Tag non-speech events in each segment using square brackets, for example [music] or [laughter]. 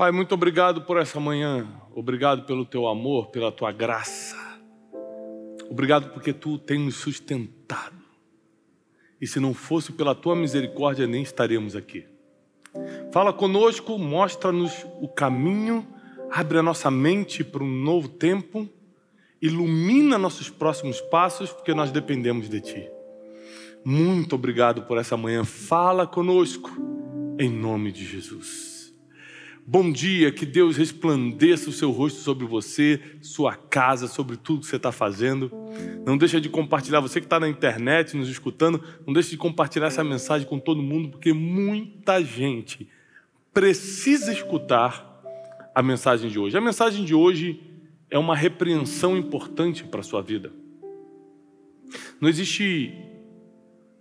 Pai, muito obrigado por essa manhã. Obrigado pelo teu amor, pela tua graça. Obrigado porque tu tem nos sustentado. E se não fosse pela tua misericórdia, nem estaríamos aqui. Fala conosco, mostra-nos o caminho, abre a nossa mente para um novo tempo, ilumina nossos próximos passos, porque nós dependemos de ti. Muito obrigado por essa manhã. Fala conosco, em nome de Jesus. Bom dia, que Deus resplandeça o seu rosto sobre você, sua casa, sobre tudo que você está fazendo. Não deixa de compartilhar, você que está na internet nos escutando, não deixe de compartilhar essa mensagem com todo mundo, porque muita gente precisa escutar a mensagem de hoje. A mensagem de hoje é uma repreensão importante para a sua vida. Não existe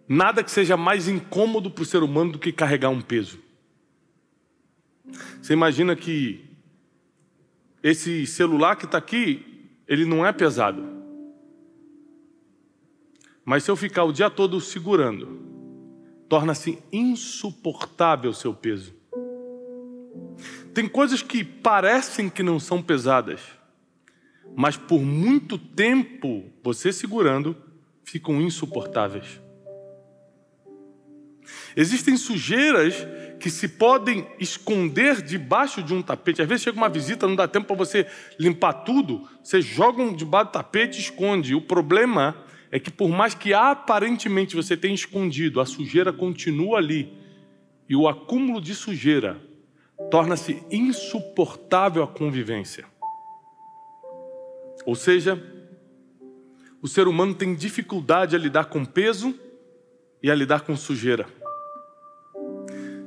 nada que seja mais incômodo para o ser humano do que carregar um peso. Você imagina que esse celular que está aqui, ele não é pesado. Mas se eu ficar o dia todo segurando, torna-se insuportável o seu peso. Tem coisas que parecem que não são pesadas, mas por muito tempo você segurando ficam insuportáveis. Existem sujeiras que se podem esconder debaixo de um tapete. Às vezes chega uma visita, não dá tempo para você limpar tudo, você joga um debaixo do tapete e esconde. O problema é que por mais que aparentemente você tenha escondido, a sujeira continua ali. E o acúmulo de sujeira torna-se insuportável a convivência. Ou seja, o ser humano tem dificuldade a lidar com peso e a lidar com sujeira.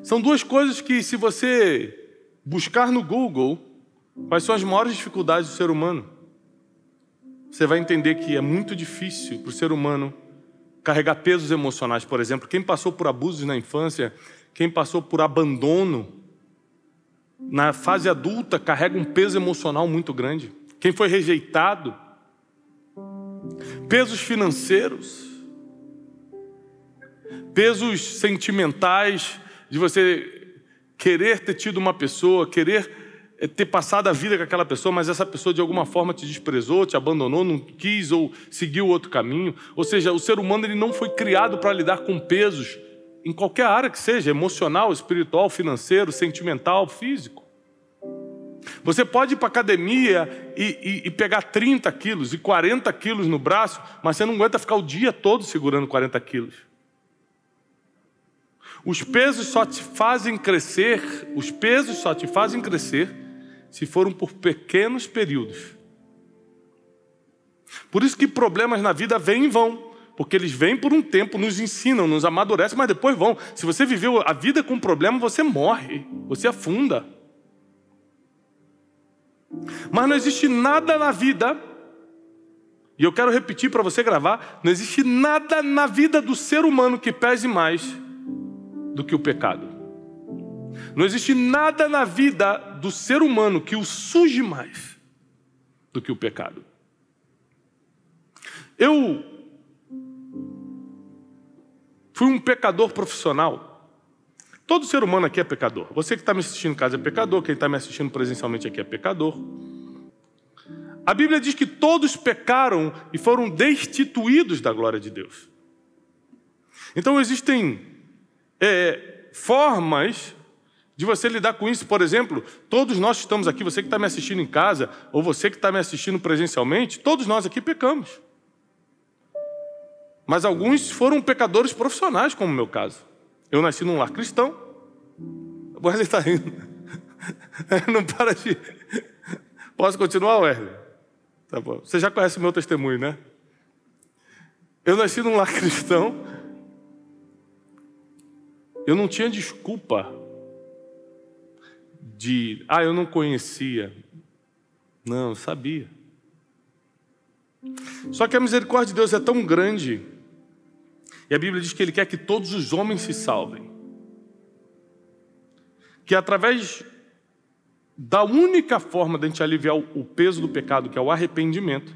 São duas coisas que, se você buscar no Google quais são as maiores dificuldades do ser humano, você vai entender que é muito difícil para o ser humano carregar pesos emocionais. Por exemplo, quem passou por abusos na infância, quem passou por abandono, na fase adulta carrega um peso emocional muito grande. Quem foi rejeitado, pesos financeiros, pesos sentimentais, de você querer ter tido uma pessoa, querer eh, ter passado a vida com aquela pessoa, mas essa pessoa de alguma forma te desprezou, te abandonou, não quis ou seguiu outro caminho. Ou seja, o ser humano ele não foi criado para lidar com pesos em qualquer área que seja, emocional, espiritual, financeiro, sentimental, físico. Você pode ir para a academia e, e, e, pegar 30 quilos e 40 quilos no braço, mas você não aguenta ficar o dia todo segurando 40 quilos. Os pesos só te fazem crescer, os pesos só te fazem crescer se foram por pequenos períodos. Por isso que problemas na vida vêm e vão, porque eles vêm por um tempo, nos ensinam, nos amadurecem, mas depois vão. Se você viveu a vida com problema, você morre, você afunda. Mas não existe nada na vida, e eu quero repetir para você gravar: não existe nada na vida do ser humano que pese mais do que o pecado. Não existe nada na vida do ser humano que o suje mais do que o pecado. Eu fui um pecador profissional. Todo ser humano aqui é pecador. Você que está me assistindo em casa é pecador, quem está me assistindo presencialmente aqui é pecador. A Bíblia diz que todos pecaram e foram destituídos da glória de Deus. Então existem é, formas de você lidar com isso. Por exemplo, todos nós que estamos aqui, você que está me assistindo em casa, ou você que está me assistindo presencialmente, todos nós aqui pecamos. Mas alguns foram pecadores profissionais, como o meu caso. Eu nasci num lar cristão. O Wesley está rindo. [laughs] Não para de. Posso continuar, Wesley? Tá bom. Você já conhece o meu testemunho, né? Eu nasci num lar cristão. Eu não tinha desculpa de, ah, eu não conhecia. Não, eu sabia. Só que a misericórdia de Deus é tão grande, e a Bíblia diz que Ele quer que todos os homens se salvem, que através da única forma de a gente aliviar o peso do pecado, que é o arrependimento,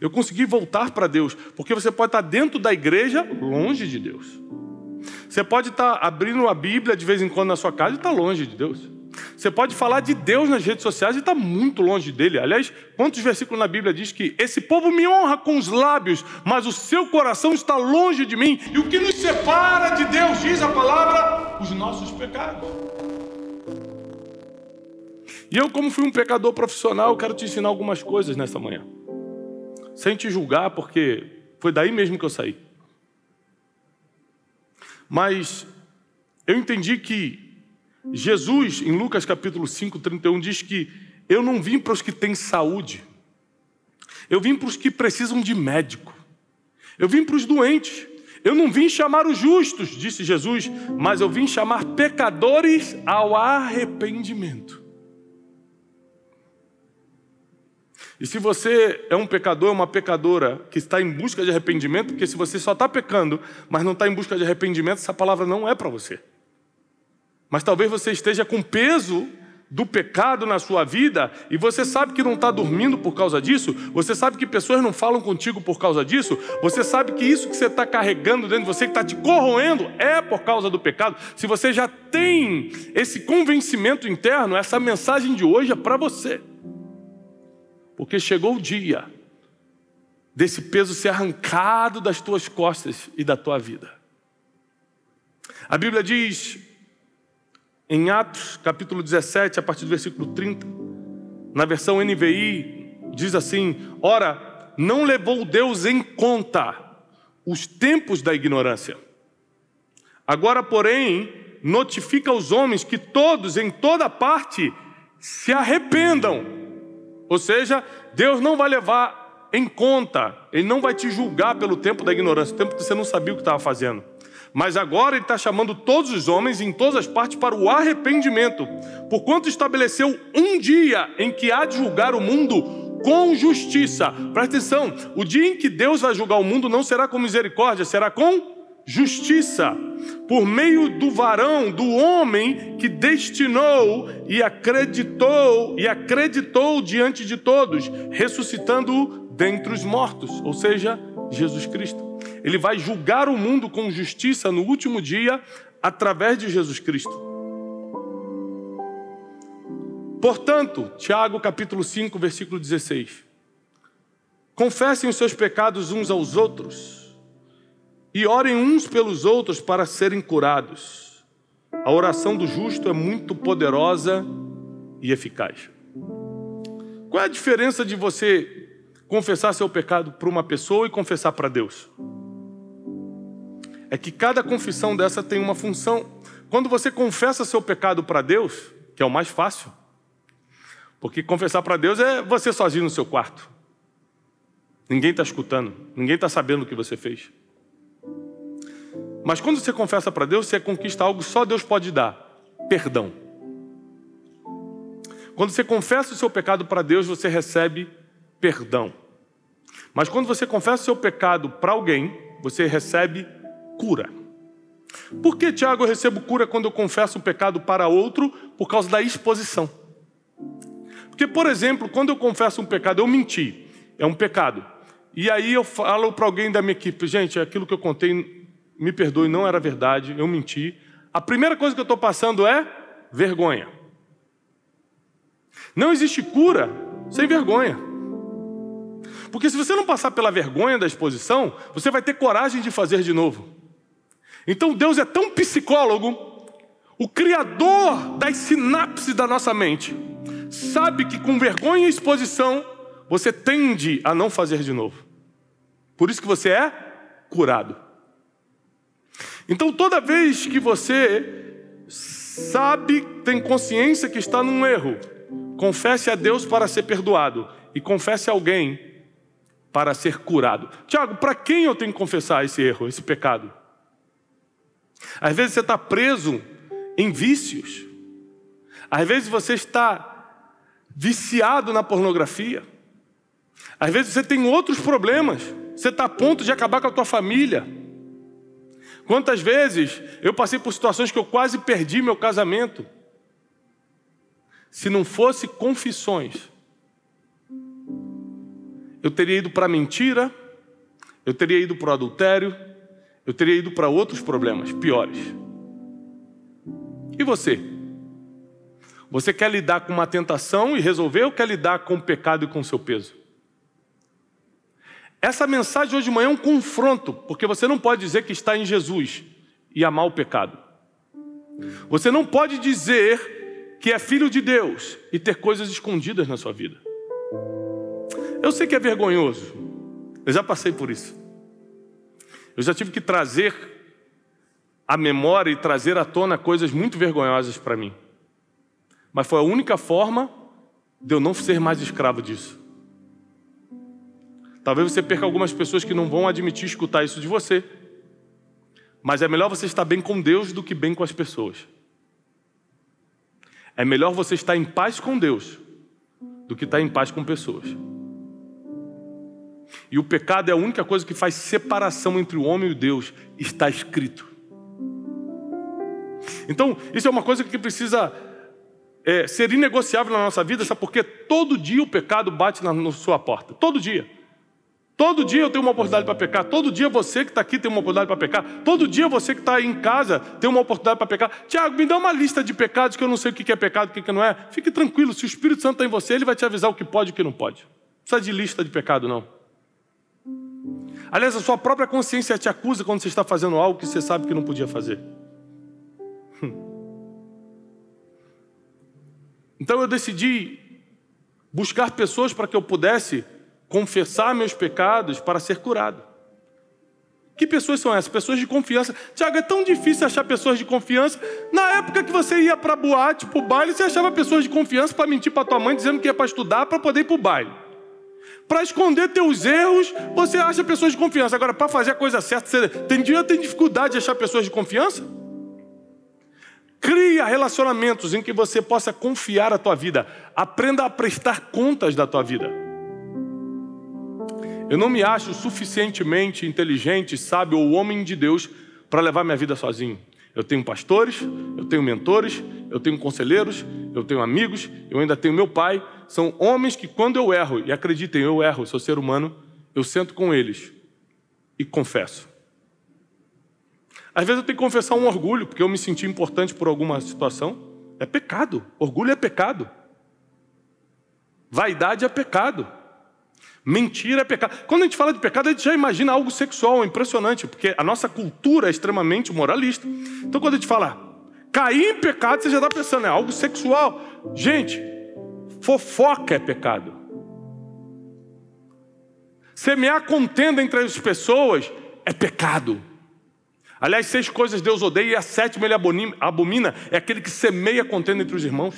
eu consegui voltar para Deus, porque você pode estar dentro da igreja, longe de Deus. Você pode estar abrindo a Bíblia de vez em quando na sua casa e estar longe de Deus. Você pode falar de Deus nas redes sociais e está muito longe dele. Aliás, quantos versículos na Bíblia diz que esse povo me honra com os lábios, mas o seu coração está longe de mim? E o que nos separa de Deus, diz a palavra, os nossos pecados. E eu, como fui um pecador profissional, quero te ensinar algumas coisas nessa manhã. Sem te julgar, porque foi daí mesmo que eu saí. Mas eu entendi que Jesus, em Lucas capítulo 5, 31, diz que eu não vim para os que têm saúde, eu vim para os que precisam de médico, eu vim para os doentes, eu não vim chamar os justos, disse Jesus, mas eu vim chamar pecadores ao arrependimento. E se você é um pecador, uma pecadora que está em busca de arrependimento, porque se você só está pecando, mas não está em busca de arrependimento, essa palavra não é para você. Mas talvez você esteja com peso do pecado na sua vida e você sabe que não está dormindo por causa disso, você sabe que pessoas não falam contigo por causa disso, você sabe que isso que você está carregando dentro de você, que está te corroendo, é por causa do pecado. Se você já tem esse convencimento interno, essa mensagem de hoje é para você, porque chegou o dia desse peso ser arrancado das tuas costas e da tua vida. A Bíblia diz em Atos, capítulo 17, a partir do versículo 30, na versão NVI, diz assim: Ora, não levou Deus em conta os tempos da ignorância. Agora, porém, notifica aos homens que todos, em toda parte, se arrependam. Ou seja, Deus não vai levar em conta, Ele não vai te julgar pelo tempo da ignorância, o tempo que você não sabia o que estava fazendo. Mas agora ele está chamando todos os homens em todas as partes para o arrependimento, porquanto estabeleceu um dia em que há de julgar o mundo com justiça. Presta atenção: o dia em que Deus vai julgar o mundo não será com misericórdia, será com justiça, por meio do varão, do homem que destinou e acreditou e acreditou diante de todos, ressuscitando dentre os mortos, ou seja, Jesus Cristo. Ele vai julgar o mundo com justiça no último dia através de Jesus Cristo. Portanto, Tiago capítulo 5, versículo 16. Confessem os seus pecados uns aos outros e orem uns pelos outros para serem curados. A oração do justo é muito poderosa e eficaz. Qual é a diferença de você confessar seu pecado para uma pessoa e confessar para Deus? é que cada confissão dessa tem uma função. Quando você confessa seu pecado para Deus, que é o mais fácil, porque confessar para Deus é você sozinho no seu quarto. Ninguém está escutando, ninguém está sabendo o que você fez. Mas quando você confessa para Deus, você conquista algo só Deus pode dar: perdão. Quando você confessa o seu pecado para Deus, você recebe perdão. Mas quando você confessa o seu pecado para alguém, você recebe cura. Por que, Tiago, eu recebo cura quando eu confesso um pecado para outro? Por causa da exposição. Porque, por exemplo, quando eu confesso um pecado, eu menti, é um pecado. E aí eu falo para alguém da minha equipe, gente, aquilo que eu contei, me perdoe, não era verdade, eu menti. A primeira coisa que eu estou passando é vergonha. Não existe cura sem vergonha. Porque se você não passar pela vergonha da exposição, você vai ter coragem de fazer de novo. Então Deus é tão psicólogo, o criador das sinapses da nossa mente, sabe que com vergonha e exposição você tende a não fazer de novo. Por isso que você é curado. Então toda vez que você sabe, tem consciência que está num erro, confesse a Deus para ser perdoado e confesse a alguém para ser curado. Tiago, para quem eu tenho que confessar esse erro, esse pecado? Às vezes você está preso em vícios. Às vezes você está viciado na pornografia. Às vezes você tem outros problemas. Você está a ponto de acabar com a tua família. Quantas vezes eu passei por situações que eu quase perdi meu casamento. Se não fosse confissões, eu teria ido para mentira, eu teria ido para o adultério, eu teria ido para outros problemas piores. E você? Você quer lidar com uma tentação e resolver ou quer lidar com o pecado e com o seu peso? Essa mensagem hoje de manhã é um confronto, porque você não pode dizer que está em Jesus e amar o pecado. Você não pode dizer que é filho de Deus e ter coisas escondidas na sua vida. Eu sei que é vergonhoso, eu já passei por isso. Eu já tive que trazer a memória e trazer à tona coisas muito vergonhosas para mim. Mas foi a única forma de eu não ser mais escravo disso. Talvez você perca algumas pessoas que não vão admitir escutar isso de você. Mas é melhor você estar bem com Deus do que bem com as pessoas. É melhor você estar em paz com Deus do que estar em paz com pessoas. E o pecado é a única coisa que faz separação entre o homem e Deus, está escrito. Então, isso é uma coisa que precisa é, ser inegociável na nossa vida, sabe? Porque todo dia o pecado bate na, na sua porta. Todo dia. Todo dia eu tenho uma oportunidade para pecar. Todo dia você que está aqui tem uma oportunidade para pecar. Todo dia você que está em casa tem uma oportunidade para pecar. Tiago, me dá uma lista de pecados que eu não sei o que é pecado, o que não é. Fique tranquilo, se o Espírito Santo está em você, ele vai te avisar o que pode e o que não pode. Não precisa de lista de pecado, não. Aliás, a sua própria consciência te acusa quando você está fazendo algo que você sabe que não podia fazer. Então eu decidi buscar pessoas para que eu pudesse confessar meus pecados para ser curado. Que pessoas são essas? Pessoas de confiança. Tiago, é tão difícil achar pessoas de confiança. Na época que você ia para boate, para o baile, você achava pessoas de confiança para mentir para tua mãe dizendo que ia para estudar para poder ir para o baile. Para esconder teus erros, você acha pessoas de confiança. Agora, para fazer a coisa certa, você tem tem dificuldade de achar pessoas de confiança? Cria relacionamentos em que você possa confiar a tua vida. Aprenda a prestar contas da tua vida. Eu não me acho suficientemente inteligente, sábio ou homem de Deus para levar minha vida sozinho. Eu tenho pastores, eu tenho mentores, eu tenho conselheiros, eu tenho amigos, eu ainda tenho meu pai. São homens que, quando eu erro, e acreditem, eu erro, sou ser humano, eu sento com eles e confesso. Às vezes eu tenho que confessar um orgulho, porque eu me senti importante por alguma situação. É pecado. Orgulho é pecado. Vaidade é pecado. Mentira é pecado. Quando a gente fala de pecado, a gente já imagina algo sexual, impressionante, porque a nossa cultura é extremamente moralista. Então, quando a gente fala cair em pecado, você já está pensando, é algo sexual. Gente, fofoca é pecado. Semear contenda entre as pessoas é pecado. Aliás, seis coisas Deus odeia e a sétima ele abomina, é aquele que semeia contenda entre os irmãos.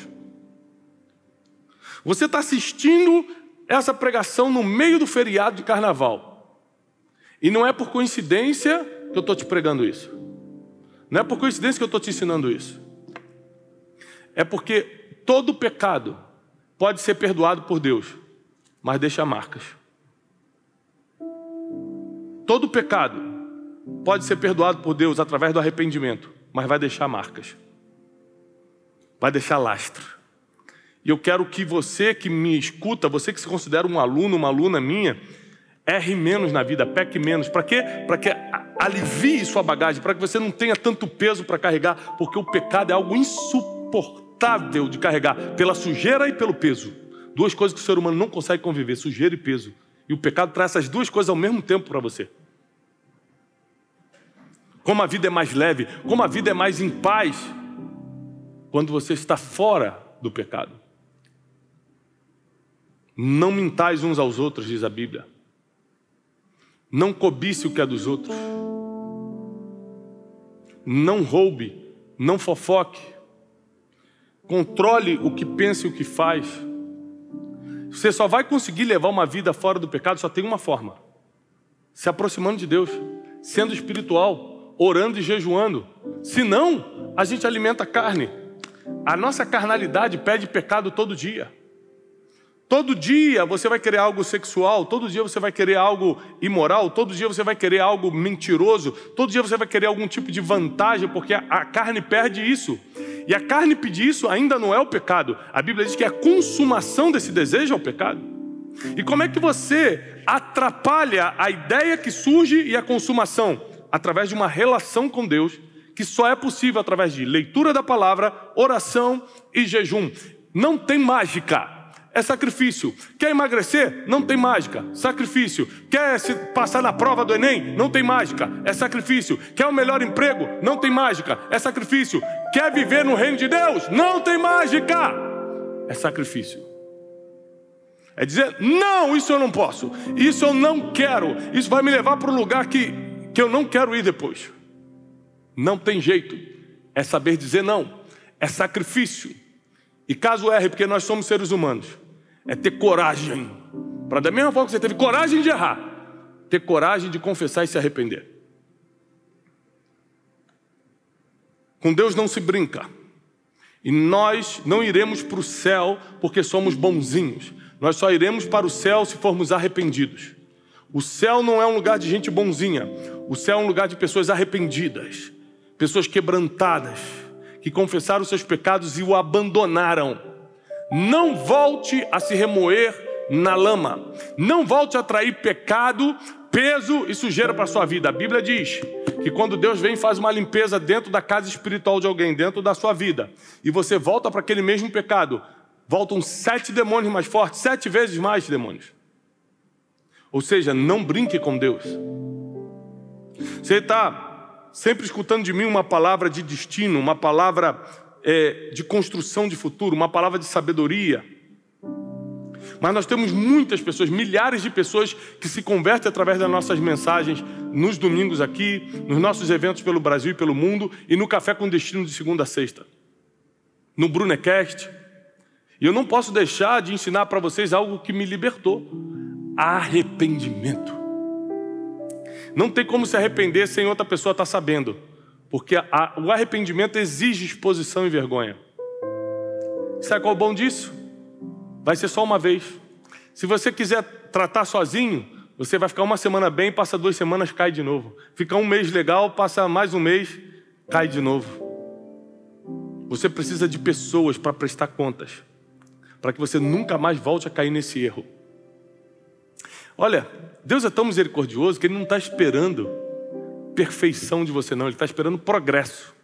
Você está assistindo essa pregação no meio do feriado de carnaval. E não é por coincidência que eu estou te pregando isso. Não é por coincidência que eu estou te ensinando isso. É porque todo pecado pode ser perdoado por Deus, mas deixa marcas. Todo pecado pode ser perdoado por Deus através do arrependimento, mas vai deixar marcas. Vai deixar lastro. E eu quero que você que me escuta, você que se considera um aluno, uma aluna minha, erre menos na vida, peque menos. Para quê? Para que alivie sua bagagem, para que você não tenha tanto peso para carregar, porque o pecado é algo insuportável de carregar, pela sujeira e pelo peso. Duas coisas que o ser humano não consegue conviver, sujeira e peso. E o pecado traz essas duas coisas ao mesmo tempo para você. Como a vida é mais leve, como a vida é mais em paz, quando você está fora do pecado. Não mintais uns aos outros, diz a Bíblia. Não cobice o que é dos outros. Não roube, não fofoque. Controle o que pensa e o que faz. Você só vai conseguir levar uma vida fora do pecado, só tem uma forma: se aproximando de Deus, sendo espiritual, orando e jejuando. Senão, a gente alimenta a carne. A nossa carnalidade pede pecado todo dia. Todo dia você vai querer algo sexual, todo dia você vai querer algo imoral, todo dia você vai querer algo mentiroso, todo dia você vai querer algum tipo de vantagem, porque a carne perde isso. E a carne pedir isso ainda não é o pecado. A Bíblia diz que a consumação desse desejo é o pecado. E como é que você atrapalha a ideia que surge e a consumação? Através de uma relação com Deus que só é possível através de leitura da palavra, oração e jejum. Não tem mágica é sacrifício. Quer emagrecer? Não tem mágica, sacrifício. Quer se passar na prova do Enem? Não tem mágica, é sacrifício. Quer o um melhor emprego? Não tem mágica, é sacrifício. Quer viver no reino de Deus? Não tem mágica, é sacrifício. É dizer, não, isso eu não posso, isso eu não quero, isso vai me levar para um lugar que, que eu não quero ir depois. Não tem jeito, é saber dizer não, é sacrifício. E caso erre, porque nós somos seres humanos, é ter coragem. Para da mesma forma que você teve coragem de errar, ter coragem de confessar e se arrepender. Com Deus não se brinca. E nós não iremos para o céu porque somos bonzinhos. Nós só iremos para o céu se formos arrependidos. O céu não é um lugar de gente bonzinha. O céu é um lugar de pessoas arrependidas, pessoas quebrantadas, que confessaram seus pecados e o abandonaram. Não volte a se remoer na lama. Não volte a atrair pecado, peso e sujeira para a sua vida. A Bíblia diz que quando Deus vem e faz uma limpeza dentro da casa espiritual de alguém, dentro da sua vida, e você volta para aquele mesmo pecado, voltam sete demônios mais fortes, sete vezes mais demônios. Ou seja, não brinque com Deus. Você está sempre escutando de mim uma palavra de destino, uma palavra é, de construção de futuro, uma palavra de sabedoria. Mas nós temos muitas pessoas, milhares de pessoas que se convertem através das nossas mensagens nos domingos aqui, nos nossos eventos pelo Brasil e pelo mundo e no Café com Destino de segunda a sexta, no Brunecast. E eu não posso deixar de ensinar para vocês algo que me libertou: arrependimento. Não tem como se arrepender sem outra pessoa estar tá sabendo. Porque a, o arrependimento exige exposição e vergonha. Sabe qual é o bom disso? Vai ser só uma vez. Se você quiser tratar sozinho, você vai ficar uma semana bem, passa duas semanas, cai de novo. Fica um mês legal, passa mais um mês, cai de novo. Você precisa de pessoas para prestar contas, para que você nunca mais volte a cair nesse erro. Olha, Deus é tão misericordioso que Ele não está esperando perfeição de você, não. Ele está esperando progresso.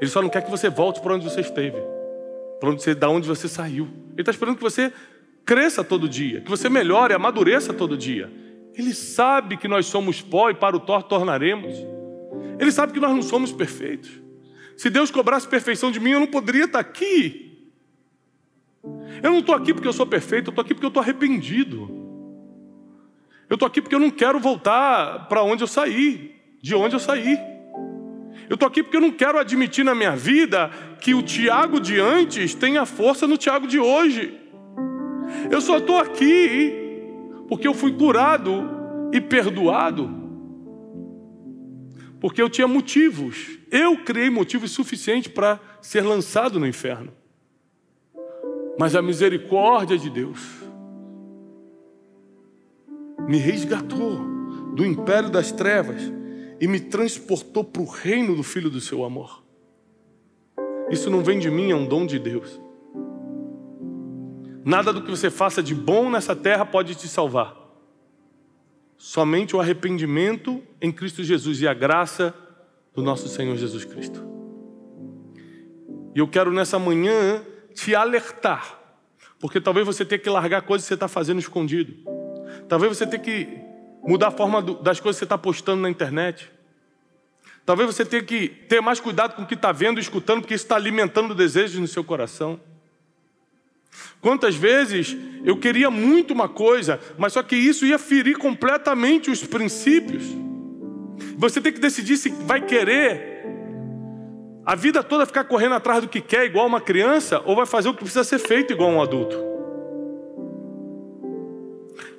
Ele só não quer que você volte para onde você esteve, para onde você, da onde você saiu. Ele está esperando que você cresça todo dia, que você melhore, amadureça todo dia. Ele sabe que nós somos pó e para o tor tornaremos. Ele sabe que nós não somos perfeitos. Se Deus cobrasse perfeição de mim, eu não poderia estar aqui. Eu não estou aqui porque eu sou perfeito, eu estou aqui porque eu estou arrependido. Eu estou aqui porque eu não quero voltar para onde eu saí de onde eu saí. Eu estou aqui porque eu não quero admitir na minha vida que o Tiago de antes tenha força no Tiago de hoje. Eu só estou aqui porque eu fui curado e perdoado. Porque eu tinha motivos. Eu criei motivos suficientes para ser lançado no inferno. Mas a misericórdia de Deus me resgatou do império das trevas e me transportou para o reino do Filho do seu amor. Isso não vem de mim, é um dom de Deus. Nada do que você faça de bom nessa terra pode te salvar. Somente o arrependimento em Cristo Jesus e a graça do nosso Senhor Jesus Cristo. E eu quero nessa manhã te alertar, porque talvez você tenha que largar coisas que você está fazendo escondido. Talvez você tenha que mudar a forma das coisas que você está postando na internet. Talvez você tenha que ter mais cuidado com o que está vendo e escutando, porque isso está alimentando desejos no seu coração. Quantas vezes eu queria muito uma coisa, mas só que isso ia ferir completamente os princípios. Você tem que decidir se vai querer a vida toda ficar correndo atrás do que quer, igual uma criança, ou vai fazer o que precisa ser feito, igual um adulto.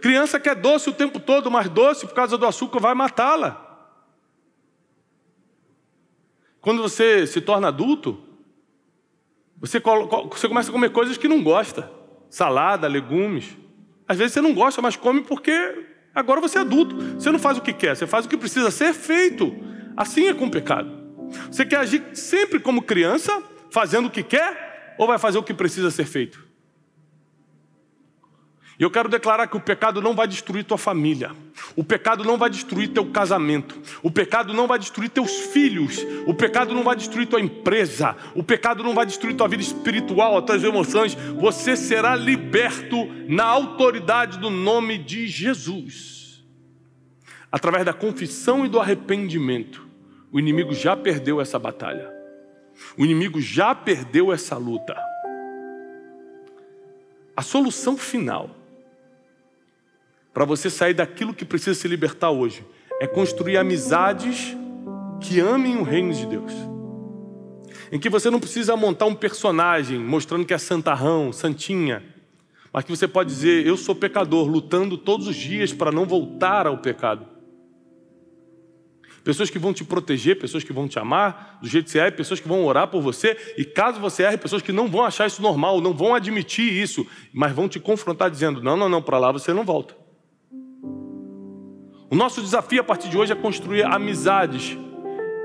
Criança quer doce o tempo todo, mas doce por causa do açúcar vai matá-la. Quando você se torna adulto, você, você começa a comer coisas que não gosta. Salada, legumes. Às vezes você não gosta, mas come porque agora você é adulto. Você não faz o que quer, você faz o que precisa ser feito. Assim é com o pecado. Você quer agir sempre como criança, fazendo o que quer, ou vai fazer o que precisa ser feito? E eu quero declarar que o pecado não vai destruir tua família. O pecado não vai destruir teu casamento. O pecado não vai destruir teus filhos. O pecado não vai destruir tua empresa. O pecado não vai destruir tua vida espiritual, as tuas emoções. Você será liberto na autoridade do nome de Jesus. Através da confissão e do arrependimento, o inimigo já perdeu essa batalha. O inimigo já perdeu essa luta. A solução final para você sair daquilo que precisa se libertar hoje, é construir amizades que amem o reino de Deus. Em que você não precisa montar um personagem mostrando que é santarrão, santinha, mas que você pode dizer: Eu sou pecador, lutando todos os dias para não voltar ao pecado. Pessoas que vão te proteger, pessoas que vão te amar do jeito que você é, pessoas que vão orar por você, e caso você erre, pessoas que não vão achar isso normal, não vão admitir isso, mas vão te confrontar dizendo: Não, não, não, para lá você não volta. O nosso desafio a partir de hoje é construir amizades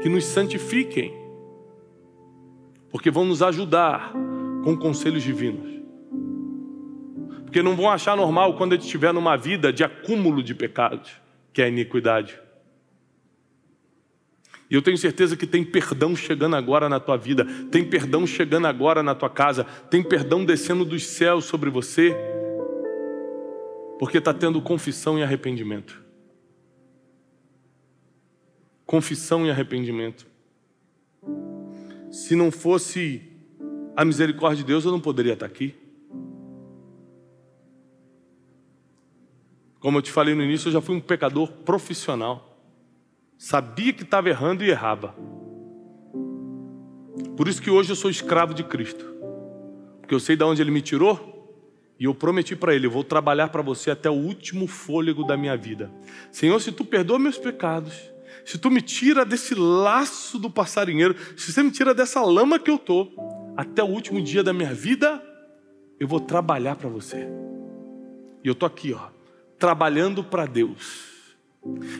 que nos santifiquem, porque vão nos ajudar com conselhos divinos. Porque não vão achar normal quando ele estiver numa vida de acúmulo de pecados, que é a iniquidade. E eu tenho certeza que tem perdão chegando agora na tua vida, tem perdão chegando agora na tua casa, tem perdão descendo dos céus sobre você, porque está tendo confissão e arrependimento confissão e arrependimento. Se não fosse a misericórdia de Deus, eu não poderia estar aqui. Como eu te falei no início, eu já fui um pecador profissional. Sabia que estava errando e errava. Por isso que hoje eu sou escravo de Cristo. Porque eu sei de onde Ele me tirou e eu prometi para Ele: eu vou trabalhar para você até o último fôlego da minha vida. Senhor, se tu perdoa meus pecados, se tu me tira desse laço do passarinheiro, se você me tira dessa lama que eu tô, até o último dia da minha vida, eu vou trabalhar para você. E eu tô aqui, ó, trabalhando para Deus.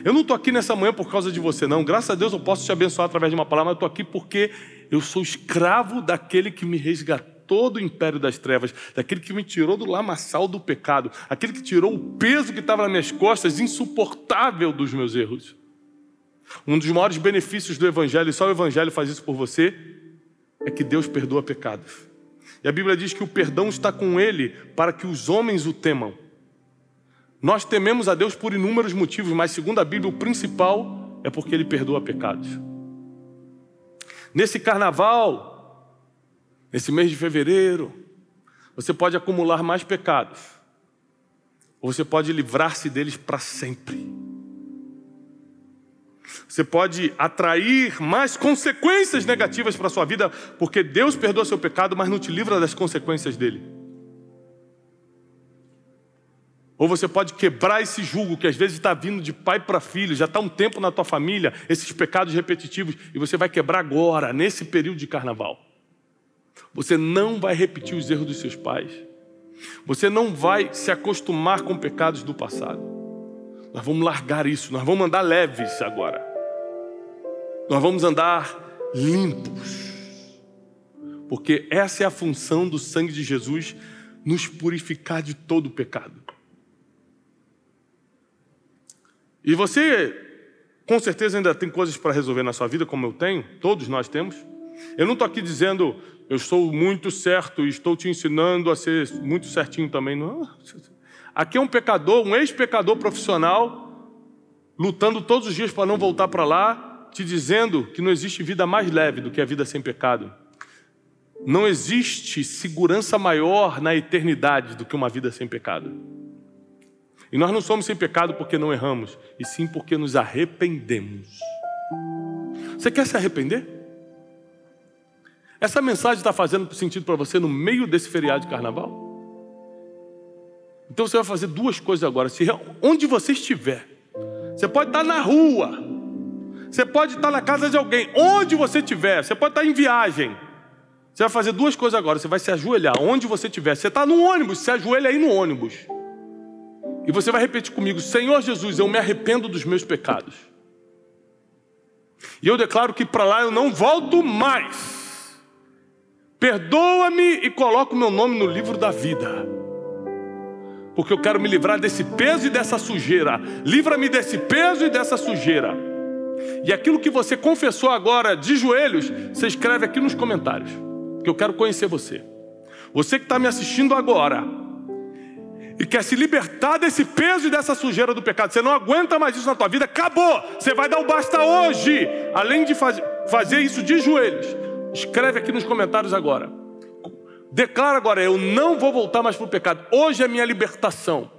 Eu não tô aqui nessa manhã por causa de você, não. Graças a Deus eu posso te abençoar através de uma palavra, mas eu tô aqui porque eu sou escravo daquele que me resgatou do império das trevas, daquele que me tirou do lamaçal do pecado, aquele que tirou o peso que estava nas minhas costas, insuportável dos meus erros. Um dos maiores benefícios do Evangelho, e só o Evangelho faz isso por você, é que Deus perdoa pecados. E a Bíblia diz que o perdão está com Ele para que os homens o temam. Nós tememos a Deus por inúmeros motivos, mas segundo a Bíblia, o principal é porque Ele perdoa pecados. Nesse carnaval, nesse mês de fevereiro, você pode acumular mais pecados, ou você pode livrar-se deles para sempre. Você pode atrair mais consequências negativas para a sua vida, porque Deus perdoa seu pecado, mas não te livra das consequências dele. Ou você pode quebrar esse jugo que às vezes está vindo de pai para filho, já está um tempo na tua família, esses pecados repetitivos, e você vai quebrar agora, nesse período de carnaval. Você não vai repetir os erros dos seus pais. Você não vai se acostumar com pecados do passado. Nós vamos largar isso, nós vamos andar leves agora. Nós vamos andar limpos. Porque essa é a função do sangue de Jesus, nos purificar de todo o pecado. E você, com certeza, ainda tem coisas para resolver na sua vida, como eu tenho, todos nós temos. Eu não estou aqui dizendo, eu sou muito certo e estou te ensinando a ser muito certinho também. Não. Aqui é um pecador, um ex-pecador profissional, lutando todos os dias para não voltar para lá, te dizendo que não existe vida mais leve do que a vida sem pecado. Não existe segurança maior na eternidade do que uma vida sem pecado. E nós não somos sem pecado porque não erramos, e sim porque nos arrependemos. Você quer se arrepender? Essa mensagem está fazendo sentido para você no meio desse feriado de carnaval? Então você vai fazer duas coisas agora. Se, onde você estiver, você pode estar na rua, você pode estar na casa de alguém, onde você estiver, você pode estar em viagem. Você vai fazer duas coisas agora. Você vai se ajoelhar onde você estiver. Você está no ônibus, se ajoelha aí no ônibus. E você vai repetir comigo: Senhor Jesus, eu me arrependo dos meus pecados. E eu declaro que para lá eu não volto mais. Perdoa-me e coloca o meu nome no livro da vida. porque eu quero me livrar desse peso e dessa sujeira. Livra-me desse peso e dessa sujeira. E aquilo que você confessou agora de joelhos, você escreve aqui nos comentários, que eu quero conhecer você. Você que está me assistindo agora e quer se libertar desse peso e dessa sujeira do pecado, você não aguenta mais isso na tua vida, acabou. Você vai dar o basta hoje, além de faz, fazer isso de joelhos. Escreve aqui nos comentários agora. Declara agora: eu não vou voltar mais para o pecado. Hoje é minha libertação.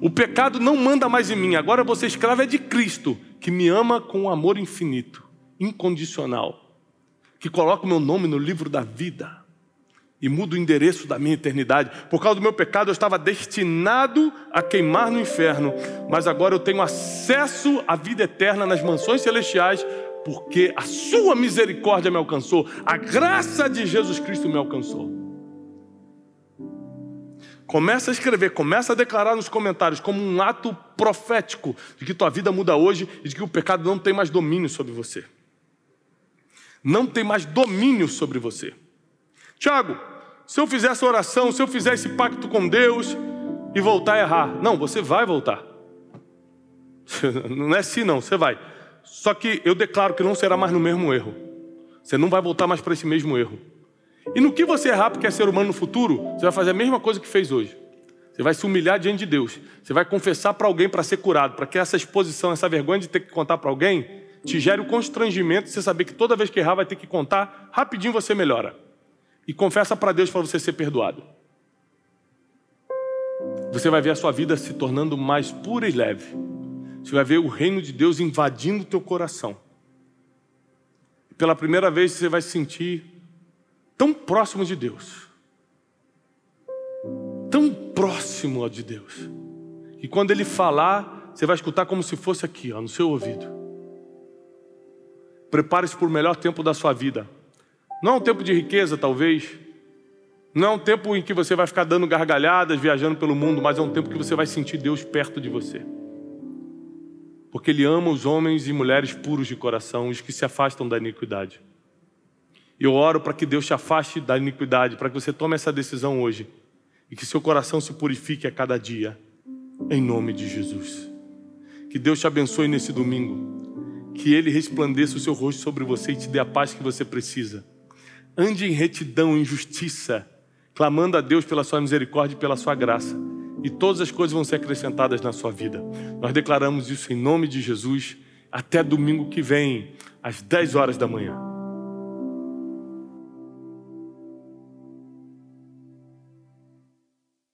O pecado não manda mais em mim. Agora você escravo é de Cristo, que me ama com um amor infinito, incondicional, que coloca o meu nome no livro da vida e muda o endereço da minha eternidade. Por causa do meu pecado, eu estava destinado a queimar no inferno, mas agora eu tenho acesso à vida eterna nas mansões celestiais, porque a Sua misericórdia me alcançou, a graça de Jesus Cristo me alcançou. Começa a escrever, começa a declarar nos comentários como um ato profético de que tua vida muda hoje e de que o pecado não tem mais domínio sobre você. Não tem mais domínio sobre você. Tiago, se eu fizer essa oração, se eu fizer esse pacto com Deus e voltar a errar, não, você vai voltar. [laughs] Não é assim, não, você vai. Só que eu declaro que não será mais no mesmo erro. Você não vai voltar mais para esse mesmo erro. E no que você errar porque é ser humano no futuro, você vai fazer a mesma coisa que fez hoje. Você vai se humilhar diante de Deus. Você vai confessar para alguém para ser curado, para que essa exposição, essa vergonha de ter que contar para alguém, te gere o constrangimento de você saber que toda vez que errar vai ter que contar, rapidinho você melhora. E confessa para Deus para você ser perdoado. Você vai ver a sua vida se tornando mais pura e leve. Você vai ver o reino de Deus invadindo o teu coração. Pela primeira vez você vai sentir tão próximo de Deus, tão próximo de Deus, que quando Ele falar, você vai escutar como se fosse aqui, ó, no seu ouvido. Prepare-se para o melhor tempo da sua vida. Não é um tempo de riqueza, talvez. Não é um tempo em que você vai ficar dando gargalhadas, viajando pelo mundo, mas é um tempo que você vai sentir Deus perto de você. Porque Ele ama os homens e mulheres puros de coração, os que se afastam da iniquidade. Eu oro para que Deus te afaste da iniquidade, para que você tome essa decisão hoje e que seu coração se purifique a cada dia, em nome de Jesus. Que Deus te abençoe nesse domingo, que Ele resplandeça o seu rosto sobre você e te dê a paz que você precisa. Ande em retidão, em justiça, clamando a Deus pela sua misericórdia e pela sua graça, e todas as coisas vão ser acrescentadas na sua vida. Nós declaramos isso em nome de Jesus. Até domingo que vem, às 10 horas da manhã.